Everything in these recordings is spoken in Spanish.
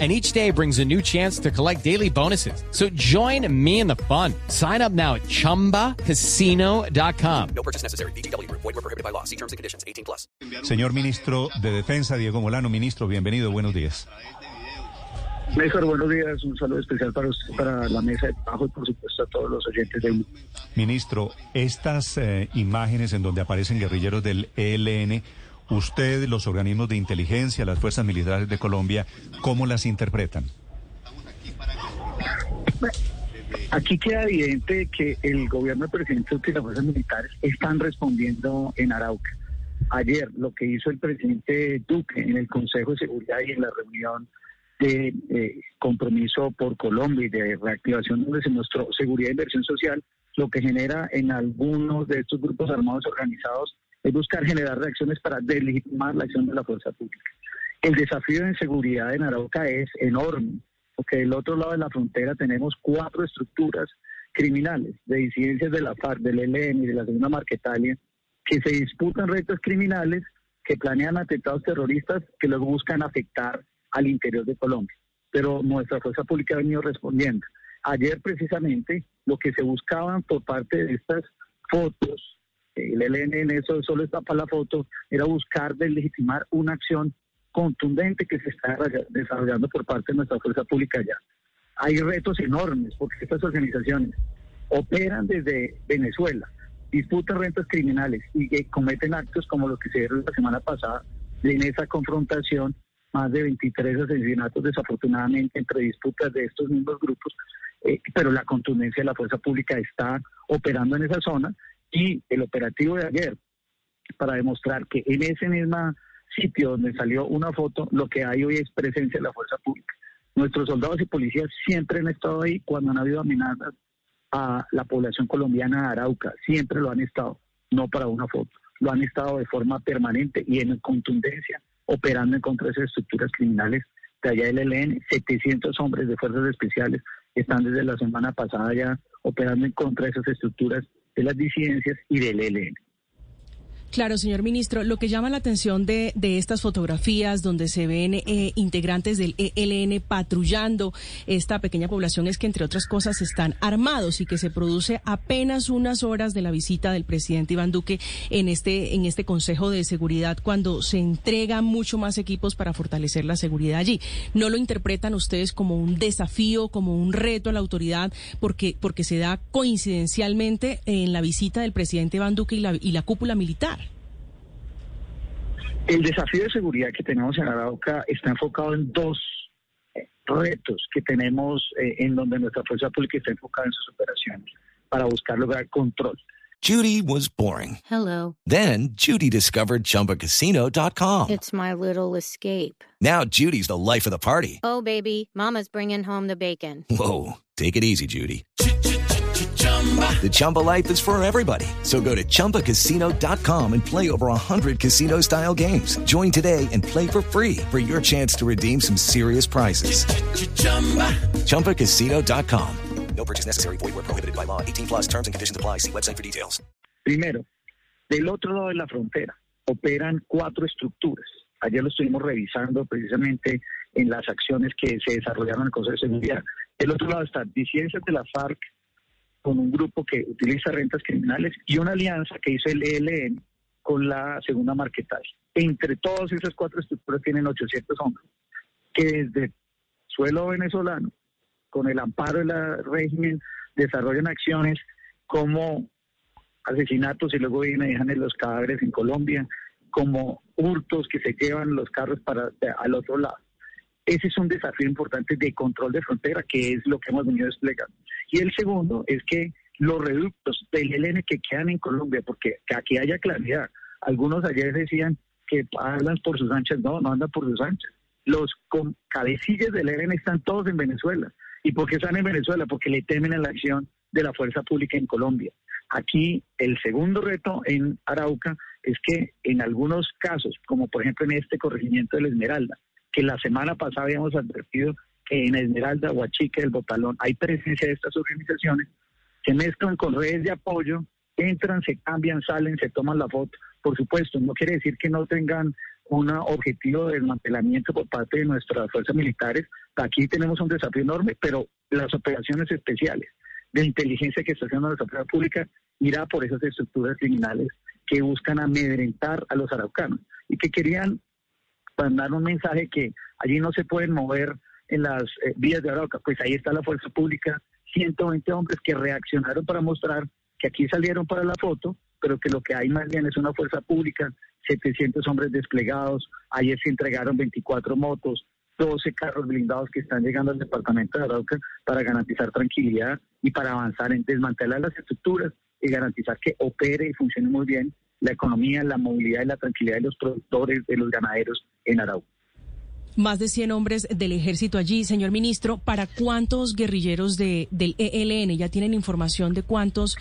and each day brings a new chance to collect daily bonuses. So join me in the fun. Sign up now at ChumbaCasino.com. No purchase necessary. BGW. Void were prohibited by law. See terms and conditions. 18 plus. Señor Ministro de Defensa, Diego Molano. Ministro, bienvenido. Buenos días. Mejor, buenos días. Un saludo especial para usted, para la mesa de trabajo y, por supuesto, a todos los oyentes de Ministro, estas eh, imágenes en donde aparecen guerrilleros del ELN usted, los organismos de inteligencia, las fuerzas militares de Colombia, ¿cómo las interpretan? Aquí queda evidente que el gobierno del presidente y las fuerzas militares están respondiendo en Arauca. Ayer lo que hizo el presidente Duque en el Consejo de Seguridad y en la reunión de eh, compromiso por Colombia y de reactivación donde se mostró seguridad e inversión social, lo que genera en algunos de estos grupos armados organizados es buscar generar reacciones para delegitimar la acción de la fuerza pública. El desafío de seguridad en Arauca es enorme, porque del otro lado de la frontera tenemos cuatro estructuras criminales de disidencias de la FARC, del ELN y de la Segunda Marquetalia, que se disputan retos criminales, que planean atentados terroristas, que luego buscan afectar al interior de Colombia. Pero nuestra fuerza pública ha venido respondiendo. Ayer precisamente lo que se buscaban por parte de estas fotos el ELN en eso solo está para la foto, era buscar deslegitimar una acción contundente que se está desarrollando por parte de nuestra fuerza pública allá. Hay retos enormes porque estas organizaciones operan desde Venezuela, disputan rentas criminales y cometen actos como los que se dieron la semana pasada en esa confrontación, más de 23 asesinatos desafortunadamente entre disputas de estos mismos grupos, eh, pero la contundencia de la fuerza pública está operando en esa zona y el operativo de ayer para demostrar que en ese mismo sitio donde salió una foto, lo que hay hoy es presencia de la fuerza pública. Nuestros soldados y policías siempre han estado ahí cuando han habido amenazas a la población colombiana de Arauca, siempre lo han estado, no para una foto, lo han estado de forma permanente y en contundencia, operando en contra de esas estructuras criminales de allá del ELN, 700 hombres de fuerzas especiales están desde la semana pasada ya operando en contra de esas estructuras de las disidencias y del ELN. Claro, señor ministro, lo que llama la atención de, de estas fotografías donde se ven eh, integrantes del ELN patrullando esta pequeña población es que, entre otras cosas, están armados y que se produce apenas unas horas de la visita del presidente Iván Duque en este, en este Consejo de Seguridad cuando se entregan mucho más equipos para fortalecer la seguridad allí. ¿No lo interpretan ustedes como un desafío, como un reto a la autoridad porque, porque se da coincidencialmente en la visita del presidente Iván Duque y la, y la cúpula militar? El desafío de seguridad que tenemos en Arauca está enfocado en dos eh, retos que tenemos eh, en donde nuestra fuerza pública está enfocada en sus operaciones para buscar lograr control. Judy was boring. Hello. Then Judy discovered chumbacasino.com. It's my little escape. Now Judy's the life of the party. Oh, baby, Mama's bringing home the bacon. Whoa. Take it easy, Judy. The Chumba life is for everybody. So go to ChumbaCasino.com and play over 100 casino style games. Join today and play for free for your chance to redeem some serious prizes. ChumbaCasino.com. No purchase necessary. Void where prohibited by law. 18 plus terms and conditions apply. See website for details. Primero, del otro lado de la frontera operan cuatro estructuras. Ayer lo estuvimos revisando precisamente en las acciones que se desarrollaron en el Consejo de Seguridad. Del otro lado están disidencias de la FARC, con un grupo que utiliza rentas criminales y una alianza que hizo el ELN con la segunda marquetal. Entre todas esas cuatro estructuras tienen 800 hombres que desde suelo venezolano, con el amparo del régimen, desarrollan acciones como asesinatos y luego vienen y dejan los cadáveres en Colombia, como hurtos que se llevan los carros para al otro lado. Ese es un desafío importante de control de frontera, que es lo que hemos venido desplegando. Y el segundo es que los reductos del ELN que quedan en Colombia, porque que aquí haya claridad. Algunos ayer decían que hablan por sus anchas, no, no andan por sus anchas. Los cabecillas del ELN están todos en Venezuela. ¿Y por qué están en Venezuela? Porque le temen a la acción de la fuerza pública en Colombia. Aquí el segundo reto en Arauca es que en algunos casos, como por ejemplo en este corregimiento de la Esmeralda, que la semana pasada habíamos advertido en Esmeralda, Huachica, El Botalón, hay presencia de estas organizaciones, se mezclan con redes de apoyo, entran, se cambian, salen, se toman la foto. Por supuesto, no quiere decir que no tengan un objetivo de desmantelamiento por parte de nuestras fuerzas militares. Aquí tenemos un desafío enorme, pero las operaciones especiales de inteligencia que está haciendo la seguridad pública irá por esas estructuras criminales que buscan amedrentar a los araucanos y que querían mandar un mensaje que allí no se pueden mover en las eh, vías de Arauca. Pues ahí está la fuerza pública, 120 hombres que reaccionaron para mostrar que aquí salieron para la foto, pero que lo que hay más bien es una fuerza pública, 700 hombres desplegados, ayer se entregaron 24 motos, 12 carros blindados que están llegando al departamento de Arauca para garantizar tranquilidad y para avanzar en desmantelar las estructuras y garantizar que opere y funcione muy bien la economía, la movilidad y la tranquilidad de los productores, de los ganaderos en Arauca. Más de 100 hombres del ejército allí, señor ministro. ¿Para cuántos guerrilleros de, del ELN? ¿Ya tienen información de cuántos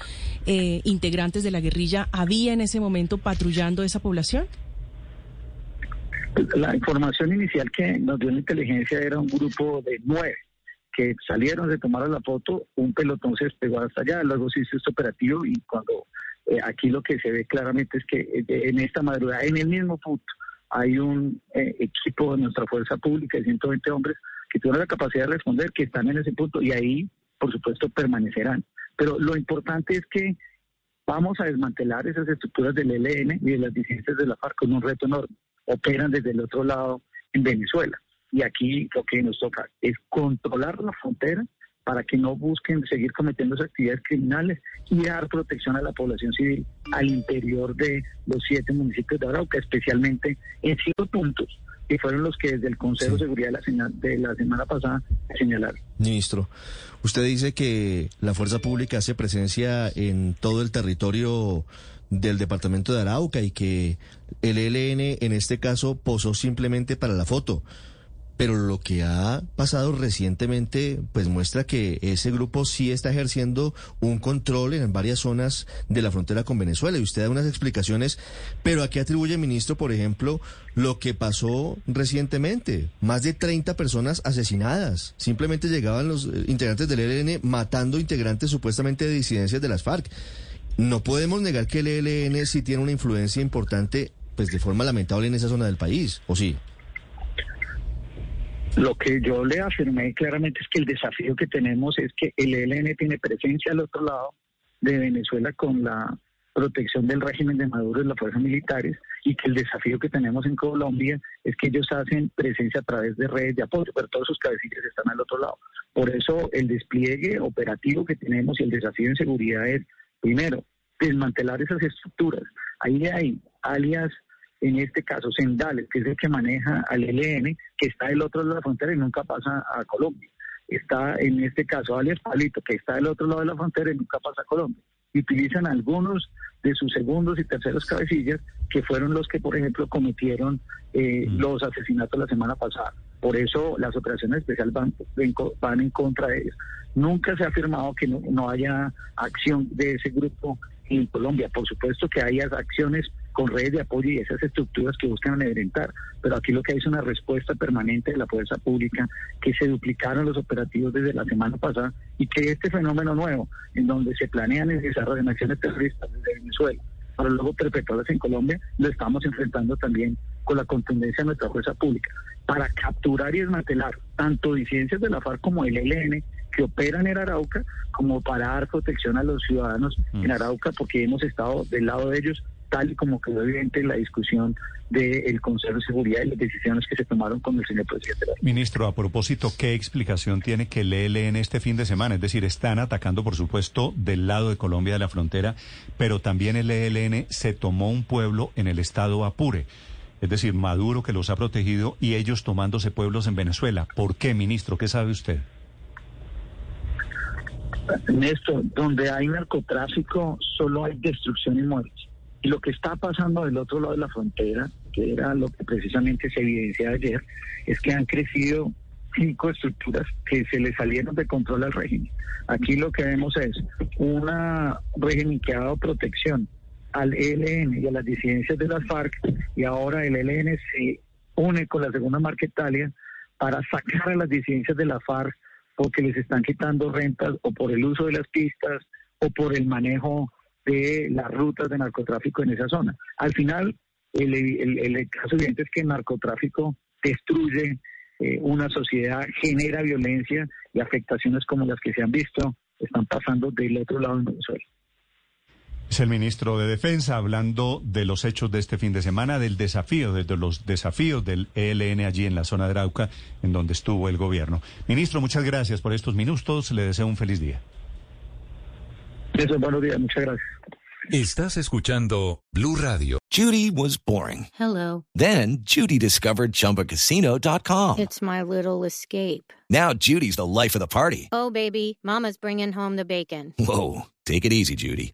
eh, integrantes de la guerrilla había en ese momento patrullando esa población? La información inicial que nos dio la inteligencia era un grupo de nueve que salieron, de tomar la foto, un pelotón se despegó hasta allá, luego se hizo este operativo y cuando eh, aquí lo que se ve claramente es que eh, en esta madrugada, en el mismo punto, hay un eh, equipo de nuestra fuerza pública de 120 hombres que tienen la capacidad de responder, que están en ese punto y ahí, por supuesto, permanecerán. Pero lo importante es que vamos a desmantelar esas estructuras del ELN y de las disidencias de la FARC con un reto enorme. Operan desde el otro lado en Venezuela. Y aquí lo que nos toca es controlar la frontera para que no busquen seguir cometiendo esas actividades criminales y dar protección a la población civil al interior de los siete municipios de Arauca, especialmente en cinco puntos que fueron los que desde el Consejo de Seguridad de la, de la semana pasada señalaron. Ministro, usted dice que la fuerza pública hace presencia en todo el territorio del departamento de Arauca y que el ELN en este caso posó simplemente para la foto pero lo que ha pasado recientemente pues muestra que ese grupo sí está ejerciendo un control en varias zonas de la frontera con Venezuela y usted da unas explicaciones, pero ¿a qué atribuye, ministro, por ejemplo, lo que pasó recientemente? Más de 30 personas asesinadas. Simplemente llegaban los eh, integrantes del ELN matando integrantes supuestamente de disidencias de las FARC. No podemos negar que el ELN sí tiene una influencia importante, pues de forma lamentable en esa zona del país, ¿o sí? Lo que yo le afirmé claramente es que el desafío que tenemos es que el ELN tiene presencia al otro lado de Venezuela con la protección del régimen de Maduro y las fuerzas militares y que el desafío que tenemos en Colombia es que ellos hacen presencia a través de redes de apoyo, pero todos sus cabecillas están al otro lado. Por eso el despliegue operativo que tenemos y el desafío en seguridad es, primero, desmantelar esas estructuras. Ahí hay alias en este caso Sendales, que es el que maneja al ELN, que está del otro lado de la frontera y nunca pasa a Colombia. Está en este caso alias Palito, que está del otro lado de la frontera y nunca pasa a Colombia. Y utilizan algunos de sus segundos y terceros cabecillas, que fueron los que, por ejemplo, cometieron eh, mm. los asesinatos la semana pasada. Por eso las operaciones especiales van, van en contra de ellos. Nunca se ha afirmado que no, no haya acción de ese grupo en Colombia. Por supuesto que hay acciones con redes de apoyo y esas estructuras que buscan amedrentar, pero aquí lo que hay es una respuesta permanente de la fuerza pública, que se duplicaron los operativos desde la semana pasada y que este fenómeno nuevo, en donde se planean y desarrollan acciones terroristas desde Venezuela, para luego perpetuarlas en Colombia, lo estamos enfrentando también con la contundencia de nuestra fuerza pública, para capturar y desmantelar tanto disidencias de la FARC como el ELN, que operan en Arauca, como para dar protección a los ciudadanos en mm. Arauca, porque hemos estado del lado de ellos, tal y como quedó evidente en la discusión del Consejo de Seguridad y las decisiones que se tomaron con el señor presidente. Ministro, a propósito, ¿qué explicación tiene que el ELN este fin de semana? Es decir, están atacando, por supuesto, del lado de Colombia de la frontera, pero también el ELN se tomó un pueblo en el estado Apure. Es decir, Maduro que los ha protegido y ellos tomándose pueblos en Venezuela. ¿Por qué, ministro? ¿Qué sabe usted? Néstor, donde hay narcotráfico solo hay destrucción y muerte. Lo que está pasando del otro lado de la frontera, que era lo que precisamente se evidencia ayer, es que han crecido cinco estructuras que se le salieron de control al régimen. Aquí lo que vemos es un régimen que ha dado protección al ELN y a las disidencias de las FARC y ahora el ELN se une con la segunda Marquetalia para sacar a las disidencias de la FARC porque les están quitando rentas o por el uso de las pistas o por el manejo de las rutas de narcotráfico en esa zona. Al final, el, caso evidente es que el narcotráfico destruye eh, una sociedad, genera violencia y afectaciones como las que se han visto están pasando del otro lado de Venezuela. Es el ministro de Defensa hablando de los hechos de este fin de semana, del desafío, de los desafíos del ELN allí en la zona de Arauca, en donde estuvo el gobierno. Ministro, muchas gracias por estos minutos. Le deseo un feliz día. Eso, buenos días. Muchas gracias. Estás escuchando Blue Radio. Judy was boring. Hello. Then Judy discovered ChumbaCasino.com. It's my little escape. Now Judy's the life of the party. Oh, baby, mama's bringing home the bacon. Whoa, take it easy, Judy.